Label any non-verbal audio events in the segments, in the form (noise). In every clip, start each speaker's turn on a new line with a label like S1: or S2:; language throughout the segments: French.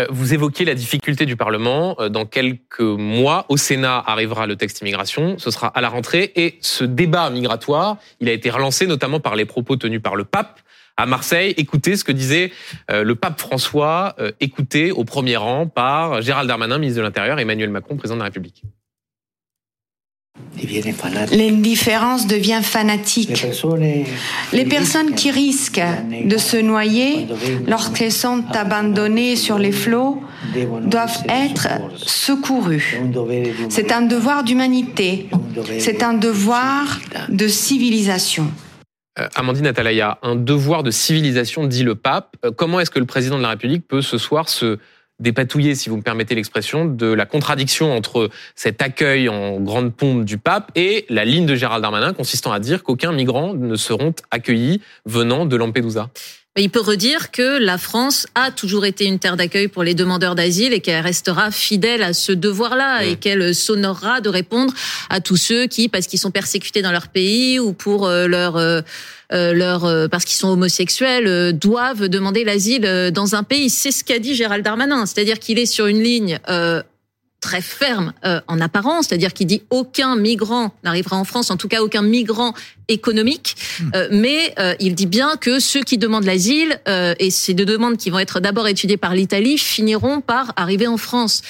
S1: Euh, vous évoquez la difficulté du Parlement. Euh, dans quelques mois, au Sénat arrivera le texte immigration. Ce sera à la rentrée. Et ce débat migratoire, il a été relancé notamment par les propos tenus par le pape à Marseille. Écoutez ce que disait euh, le pape François, écouté au premier rang par Gérald Darmanin, ministre de l'Intérieur, et Emmanuel Macron, président de la République.
S2: L'indifférence devient fanatique. Les personnes qui risquent de se noyer lorsqu'elles sont abandonnées sur les flots doivent être secourues. C'est un devoir d'humanité, c'est un devoir de civilisation.
S1: Euh, Amandine Atalaya, un devoir de civilisation, dit le pape. Euh, comment est-ce que le président de la République peut ce soir se dépatouiller, si vous me permettez l'expression, de la contradiction entre cet accueil en grande pompe du pape et la ligne de Gérald Darmanin consistant à dire qu'aucun migrant ne seront accueillis venant de Lampedusa.
S3: Il peut redire que la France a toujours été une terre d'accueil pour les demandeurs d'asile et qu'elle restera fidèle à ce devoir-là et qu'elle s'honorera de répondre à tous ceux qui, parce qu'ils sont persécutés dans leur pays ou pour euh, leur euh, leur parce qu'ils sont homosexuels, doivent demander l'asile dans un pays. C'est ce qu'a dit Gérald Darmanin, c'est-à-dire qu'il est sur une ligne très ferme euh, en apparence, c'est-à-dire qu'il dit aucun migrant n'arrivera en France, en tout cas aucun migrant économique, hmm. euh, mais euh, il dit bien que ceux qui demandent l'asile, et ces deux demandes qui vont être d'abord étudiées par l'Italie, finiront par arriver en France.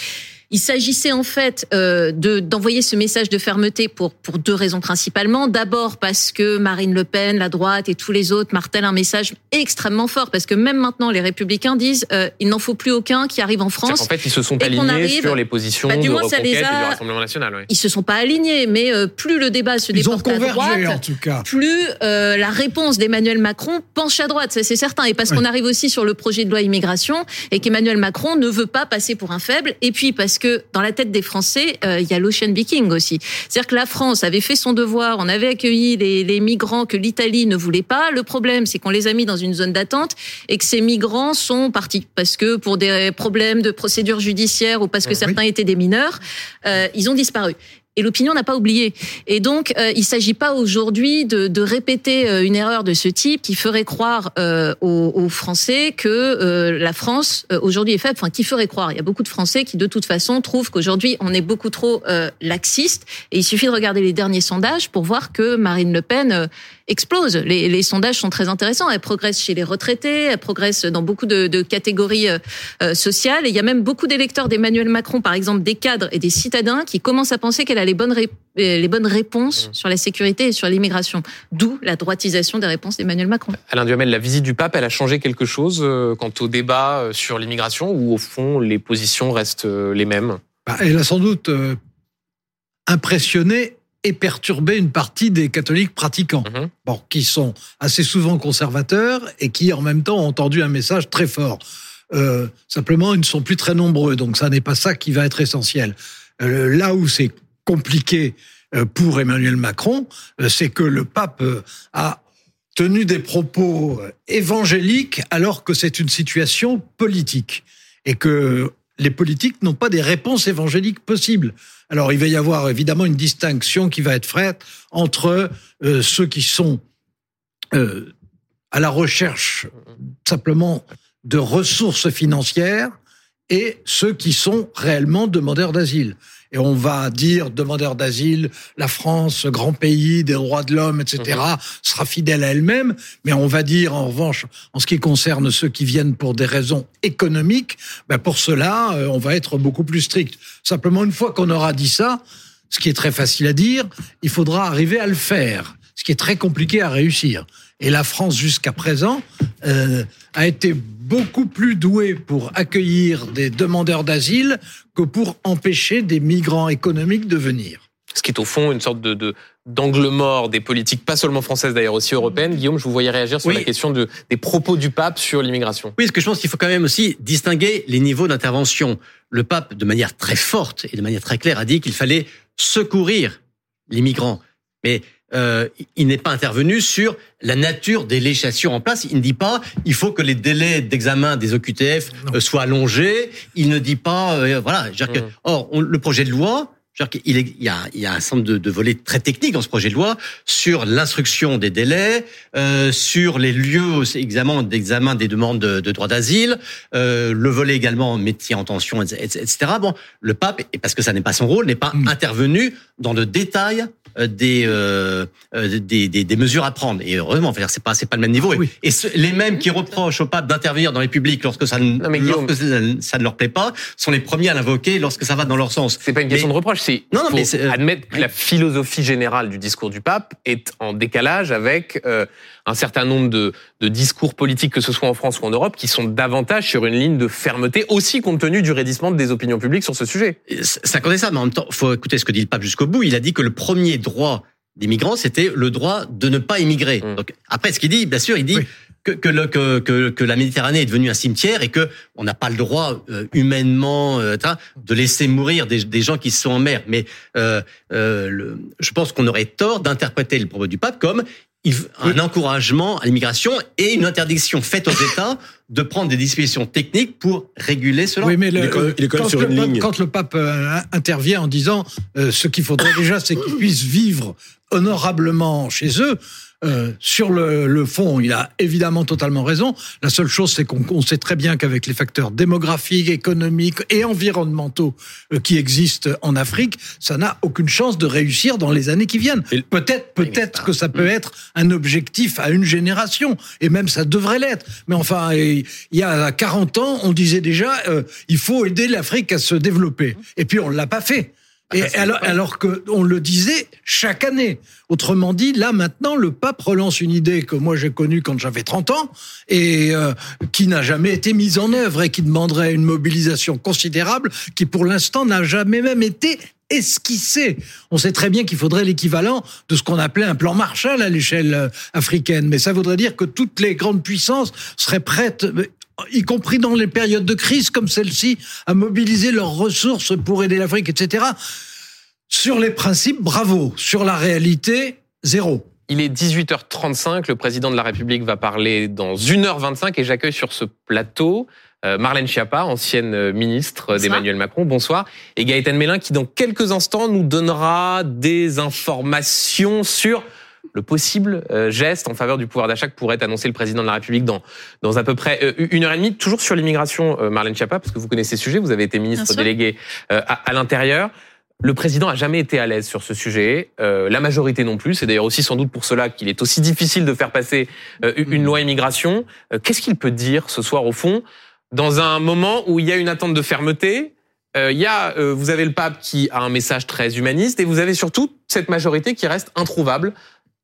S3: Il s'agissait en fait euh, de d'envoyer ce message de fermeté pour pour deux raisons principalement. D'abord parce que Marine Le Pen, la droite et tous les autres martèlent un message extrêmement fort parce que même maintenant les républicains disent euh, il n'en faut plus aucun qui arrive en France.
S1: En fait, ils se sont alignés sur les positions bah, du de reconquête et du Rassemblement national. Oui.
S3: Ils se sont pas alignés, mais euh, plus le débat se déporte à droite,
S4: en tout cas.
S3: plus euh, la réponse d'Emmanuel Macron penche à droite, c'est certain. Et parce qu'on arrive aussi sur le projet de loi immigration et qu'Emmanuel Macron ne veut pas passer pour un faible, et puis parce que dans la tête des Français, euh, il y a l'ocean viking aussi. C'est-à-dire que la France avait fait son devoir, on avait accueilli les, les migrants que l'Italie ne voulait pas. Le problème, c'est qu'on les a mis dans une zone d'attente et que ces migrants sont partis parce que pour des problèmes de procédure judiciaire ou parce que certains étaient des mineurs, euh, ils ont disparu. Et l'opinion n'a pas oublié. Et donc, euh, il ne s'agit pas aujourd'hui de, de, répéter euh, une erreur de ce type qui ferait croire euh, aux, aux, Français que la France aujourd'hui est faible. Enfin, qui ferait croire Il y a beaucoup de Français qui, de toute façon, trouvent qu'aujourd'hui on est beaucoup trop laxiste. Et il suffit de regarder les derniers sondages pour voir que Marine Le Pen explose. Les, les, sondages sont très intéressants. Elle progresse chez les retraités, elle progresse dans beaucoup de, de catégories sociales. Et il y a même beaucoup d'électeurs d'Emmanuel Macron, par exemple des cadres et des citadins, qui commencent à penser qu'elle a les bonnes, les bonnes réponses mmh. sur la sécurité et sur l'immigration. D'où la droitisation des réponses d'Emmanuel Macron.
S1: Alain Duhamel, la visite du pape, elle a changé quelque chose euh, quant au débat euh, sur l'immigration ou au fond les positions restent euh, les mêmes?
S4: Bah, Elle a sans doute impressionné et perturbé une partie des catholiques pratiquants, mmh. bon, qui sont assez souvent conservateurs et qui en même temps ont entendu un message très fort. simplement, ils ne sont plus très nombreux, donc ça n'est pas ça qui va être essentiel. là où c'est compliqué euh, pour Emmanuel Macron, euh, c'est que le pape euh, a tenu des propos évangéliques alors que c'est une situation politique et que les politiques n'ont pas des réponses évangéliques possibles. Alors il va y avoir évidemment une distinction qui va être faite entre ceux qui sont à la recherche simplement de ressources financières et ceux qui sont réellement demandeurs d'asile et on va dire demandeur d'asile, la France, grand pays des droits de l'homme, etc., mhm. sera fidèle à elle-même, mais on va dire en revanche, en ce qui concerne ceux qui viennent pour des raisons économiques, ben pour cela, euh, on va être beaucoup plus strict. Simplement, une fois qu'on aura dit ça, ce qui est très facile à dire, il faudra arriver à le faire, ce qui est très compliqué à réussir. Et la France, jusqu'à présent, euh, a été beaucoup plus douée pour accueillir des demandeurs d'asile que pour empêcher des migrants économiques de venir.
S1: Ce qui est au fond une sorte de, d'angle mort des politiques, pas seulement françaises d'ailleurs, aussi européennes. Guillaume, je vous voyais réagir sur la question de, des propos du pape sur l'immigration.
S5: Oui, parce que je pense qu'il faut quand même aussi distinguer les niveaux d'intervention. Le pape, de manière très forte et de manière très claire, a dit qu'il fallait secourir les migrants. Mais euh, il n'est pas intervenu sur la nature des législations en place. Il ne dit pas il faut que les délais d'examen des OQTF euh, soient allongés. Il ne dit pas euh, voilà. Que, mmh. or, le projet de loi il, y a, il y a un certain de, de volets très techniques dans ce projet de loi sur l'instruction des délais, euh, sur les lieux d'examen d'examen des demandes de, de droit d'asile, euh, le volet également métier en tension, etc. Bon, le pape, et parce que ça n'est pas son rôle, n'est pas mm. intervenu dans le détail euh, des, euh, euh, des, des, des, mesures à prendre. Et heureusement, c'est pas c'est pas le même niveau. Et les mêmes qui reprochent au pape d'intervenir dans les publics lorsque ça ne lorsque ça ne leur plaît pas sont les premiers à l'invoquer lorsque ça va dans leur sens.
S1: C'est pas une question de reproche, c'est non, non, mais admettre que la philosophie générale du discours du pape est en décalage avec euh, un certain nombre de, de discours politiques, que ce soit en France ou en Europe, qui sont davantage sur une ligne de fermeté, aussi compte tenu du raidissement des opinions publiques sur ce sujet.
S5: Ça connaît ça, mais en même temps, faut écouter ce que dit le pape jusqu'au bout. Il a dit que le premier droit des migrants, c'était le droit de ne pas immigrer. Mmh. Donc après, ce qu'il dit, bien sûr, il dit que, que, le, que, que, que, la Méditerranée est devenue un cimetière et que on n'a pas le droit euh, humainement euh, de laisser mourir des, des, gens qui sont en mer. Mais euh, euh le, je pense qu'on aurait tort d'interpréter le propos du pape comme un encouragement à l'immigration et une interdiction faite aux États de prendre des dispositions techniques pour réguler cela.
S4: Oui, mais le, quand, le, ligne. quand, le pape euh, intervient en disant euh, ce qu'il faudrait déjà, c'est qu'ils puissent vivre honorablement chez eux, euh, sur le, le, fond, il a évidemment totalement raison. La seule chose, c'est qu'on sait très bien qu'avec les facteurs démographiques, économiques et environnementaux euh, qui existent en Afrique, ça n'a aucune chance de réussir dans les années qui viennent. Peut-être, peut-être que ça peut être un objectif à une génération, et même ça devrait l'être. Mais enfin, il y a 40 ans, on disait déjà, euh, il faut aider l'Afrique à se développer. Et puis on l'a pas fait. Et alors, alors qu'on le disait chaque année. Autrement dit, là maintenant, le pape relance une idée que moi j'ai connue quand j'avais 30 ans et euh, qui n'a jamais été mise en œuvre et qui demanderait une mobilisation considérable, qui pour l'instant n'a jamais même été esquissée. On sait très bien qu'il faudrait l'équivalent de ce qu'on appelait un plan Marshall à l'échelle euh, africaine, mais ça voudrait dire que toutes les grandes puissances seraient prêtes y compris dans les périodes de crise comme celle-ci, à mobiliser leurs ressources pour aider l'Afrique, etc. Sur les principes, bravo. Sur la réalité, zéro.
S1: Il est 18h35, le président de la République va parler dans 1h25 et j'accueille sur ce plateau euh, Marlène Schiappa, ancienne ministre d'Emmanuel Macron, bonsoir, et Gaëtan Mélin qui dans quelques instants nous donnera des informations sur le possible euh, geste en faveur du pouvoir d'achat que pourrait annoncer le président de la République dans, dans à peu près euh, une heure et demie, toujours sur l'immigration, euh, Marlène Schiappa, parce que vous connaissez ce sujet, vous avez été ministre délégué à, l'intérieur. Le président a jamais été à l'aise sur ce sujet, la majorité non plus. C'est d'ailleurs aussi sans doute pour cela qu'il est aussi difficile de faire passer une loi immigration. Qu'est-ce qu'il peut dire ce soir au fond, dans un moment où il y a une attente de fermeté, il y a, vous avez le pape qui a un message très humaniste et vous avez surtout cette majorité qui reste introuvable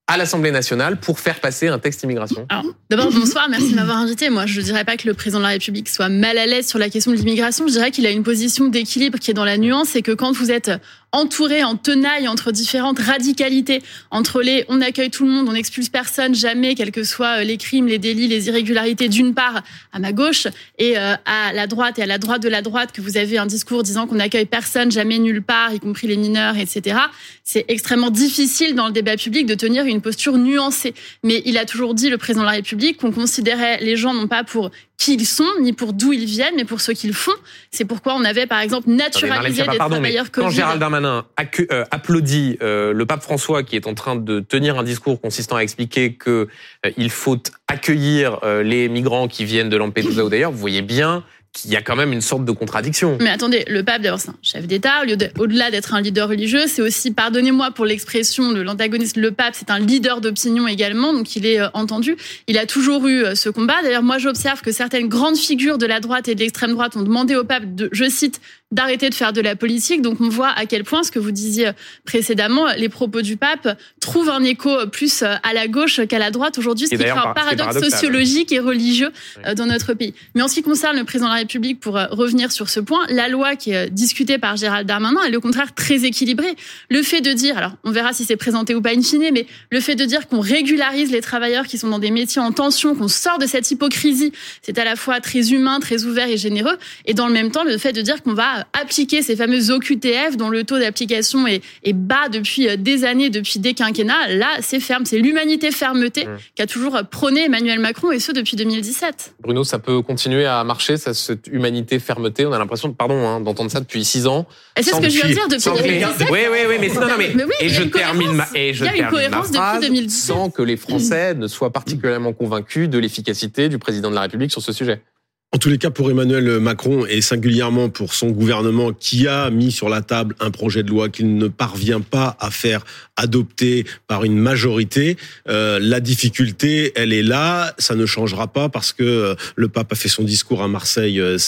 S1: à l'Assemblée nationale pour faire passer un texte immigration
S6: D'abord, bonsoir, merci de m'avoir invité. Moi, je ne dirais pas que le président de la République soit mal à l'aise sur la question de l'immigration. Je dirais qu'il a une position d'équilibre qui est dans la nuance et que quand vous êtes entouré en tenaille entre différentes radicalités, entre les on accueille tout le monde, on n'expulse personne, jamais, quels que soient euh, les crimes, les délits, les irrégularités, d'une part à ma gauche, et euh, à la droite et à la droite de la droite, que vous avez un discours disant qu'on accueille personne, jamais nulle part, y compris les mineurs, etc. C'est extrêmement difficile dans le débat public de tenir une posture nuancée. Mais il a toujours dit, le président de la République, qu'on considérait les gens non pas pour qui ils sont, ni pour d'où ils viennent, mais pour ce qu'ils font. C'est pourquoi on avait, par exemple, naturalisé des travailleurs.
S1: Quand Gérald Darmanin euh, applaudit euh, le pape François qui est en train de tenir un discours consistant à expliquer que euh, il faut accueillir les migrants qui viennent de Lampedusa ou d'ailleurs, vous voyez bien qu'il y a quand même une sorte de contradiction.
S6: Mais attendez, le pape, d'abord, c'est un chef d'État. Au-delà d'être un leader religieux, c'est aussi, pardonnez-moi pour l'expression de l'antagoniste, le pape, c'est un leader d'opinion également, donc il est euh, entendu. Il a toujours eu euh, ce combat. D'ailleurs, moi, j'observe que certaines grandes figures de la droite et de l'extrême droite ont demandé au pape de, je cite, d'arrêter de faire de la politique. Donc on voit à quel point ce que vous disiez précédemment, les propos du pape trouvent un écho plus euh, à la gauche qu'à la droite aujourd'hui, ce qui crée un paradoxe sociologique et religieux euh, dans notre pays. Mais en ce qui concerne le président de la République, pour euh, revenir sur ce point, la loi qui est discutée par Gérald Darmanin est au contraire très équilibrée. Le fait de dire, alors on verra si c'est présenté ou pas in fine, mais le fait de dire qu'on régularise les travailleurs qui sont dans des métiers en tension, qu'on sort de cette hypocrisie, c'est à la fois très humain, très ouvert et généreux, et dans le même temps le fait de dire qu'on va pas appliqué ces fameuses OQTF dont le taux d'application est, est, bas depuis des années, depuis des quinquennats. Là, c'est ferme. C'est l'humanité fermeté mmh. qu'a toujours prôné Emmanuel Macron et ce depuis 2017.
S1: Bruno, ça peut continuer à marcher, cette humanité fermeté. On a l'impression, pardon, hein, d'entendre ça depuis six ans.
S6: C'est ce que je viens de dire depuis 2017.
S1: Oui, oui, oui, mais, non, non, mais, et je termine ma, et je termine ma phrase sans que les Français ne soient particulièrement convaincus de l'efficacité du président de la République sur ce sujet.
S7: En tous les cas, pour Emmanuel Macron et singulièrement pour son gouvernement qui a mis sur la table un projet de loi qu'il ne parvient pas à faire adopter par une majorité, euh, la difficulté, elle est là. Ça ne changera pas parce que euh, le pape a fait son discours à Marseille euh,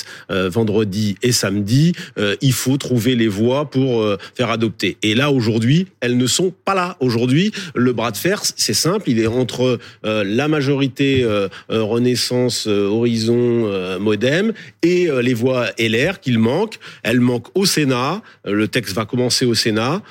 S7: vendredi et samedi. il faut trouver les voies pour faire adopter. Et là, aujourd'hui, elles ne sont pas là. Aujourd'hui, le bras de fer, c'est simple. Il est entre la majorité Renaissance, Horizon euh, modem et euh, les voix LR qu'il manque. Elles manquent au Sénat. Euh, le texte va commencer au Sénat.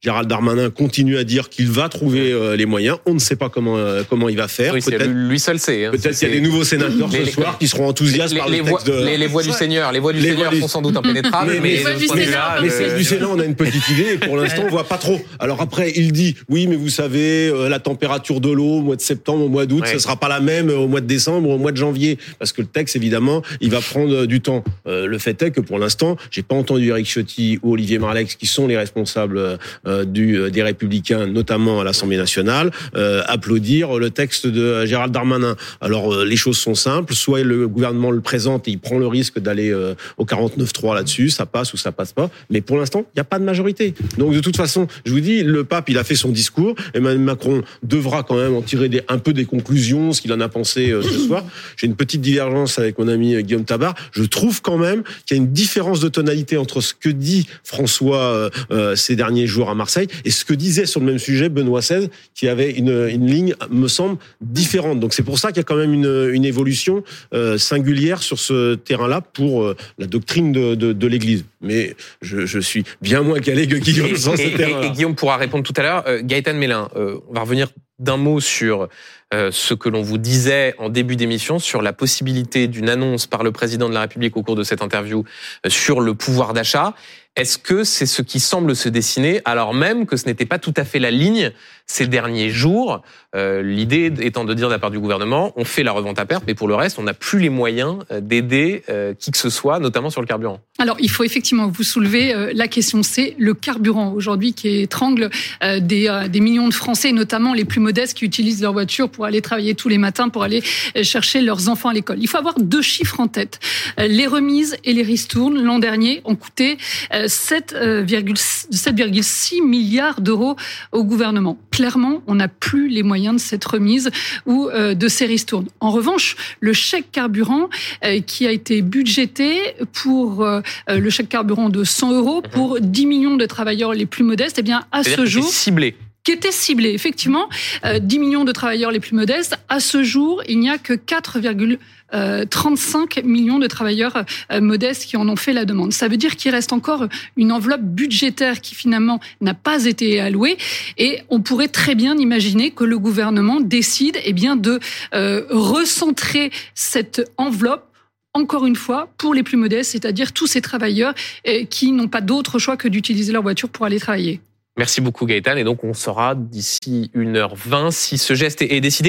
S7: Gérald Darmanin continue à dire qu'il va trouver euh, les moyens. On ne sait pas comment euh, comment il va faire.
S1: Oui, peut-être lui seul sait.
S7: Hein. Peut-être qu'il y a des nouveaux sénateurs ce soir qui seront enthousiastes
S1: les,
S7: par le
S1: texte
S7: de...
S1: les, voix du Seigneur, les voix du Seigneur sont sans doute impénétrables. (laughs)
S7: Mais, mais, mais, celles du Sénat, on a une petite idée. Et pour l'instant, on voit pas trop. Alors après, il dit oui, mais vous savez, euh, la température de l'eau au mois de septembre, au mois d'août, ouais. ce sera pas la même au mois de décembre, au mois de janvier, parce que le texte, évidemment, il va prendre du temps. le fait est que pour l'instant, j'ai pas entendu Eric Ciotti ou Olivier Marlex, qui sont les responsables du des républicains, notamment à l'Assemblée nationale, euh, applaudir le texte de Gérald Darmanin. Alors euh, les choses sont simples, soit le gouvernement le présente et il prend le risque d'aller euh, au 49-3 là-dessus, ça passe ou ça passe pas, mais pour l'instant, il n'y a pas de majorité. Donc de toute façon, je vous dis, le pape, il a fait son discours, Emmanuel Macron devra quand même en tirer un peu des conclusions, ce qu'il en a pensé ce soir. J'ai une petite divergence avec mon ami Guillaume Tabar. Je trouve quand même qu'il y a une différence de tonalité entre ce que dit François ces derniers jours à Marseille et ce que disait sur le même sujet Benoît XVI, qui avait une, une ligne, me semble, différente. Donc c'est pour ça qu'il y a quand même une, une évolution euh, singulière sur ce terrain-là pour euh, la doctrine de, de, de l'Église. Mais je, je, suis bien moins calé que Guillaume sur ce terrain.
S1: Et, Guillaume pourra répondre tout à l'heure. Euh, Gaëtan Mélin, euh, on va revenir d'un mot sur euh, ce que l'on vous disait en début d'émission sur la possibilité d'une annonce par le président de la République au cours de cette interview sur le pouvoir d'achat. Est-ce que c'est ce qui semble se dessiner alors même que ce n'était pas tout à fait la ligne ces derniers jours? Euh, L'idée étant de dire de la part du gouvernement, on fait la revente à perte, mais pour le reste, on n'a plus les moyens euh, d'aider euh, qui que ce soit, notamment sur le carburant.
S8: Alors, il faut effectivement vous soulever la question, c'est le carburant aujourd'hui qui étrangle des, des, millions de Français, notamment les plus modestes qui utilisent leur voiture pour aller travailler tous les matins, pour aller chercher leurs enfants à l'école. Il faut avoir deux chiffres en tête. Les remises et les ristournes l'an dernier ont coûté 7,6 milliards d'euros au gouvernement. Clairement, on n'a plus les moyens de cette remise ou de ces ristournes. En revanche, le chèque carburant qui a été budgété pour le chèque carburant de 100 euros mhm. pour 10 millions de travailleurs les plus modestes, eh bien, à ce jour.
S1: ciblé
S8: qui était ciblé, effectivement, 10 millions de travailleurs les plus modestes. À ce jour, il n'y a que 4, 35 millions de travailleurs modestes qui en ont fait la demande. Ça veut dire qu'il reste encore une enveloppe budgétaire qui finalement n'a pas été allouée et on pourrait très bien imaginer que le gouvernement décide eh bien de euh, recentrer cette enveloppe encore une fois, pour les plus modestes, c'est-à-dire tous ces travailleurs qui n'ont pas d'autre choix que d'utiliser leur voiture pour aller travailler.
S1: Merci beaucoup Gaëtan. Et donc on saura d'ici 1h20 si ce geste est décidé.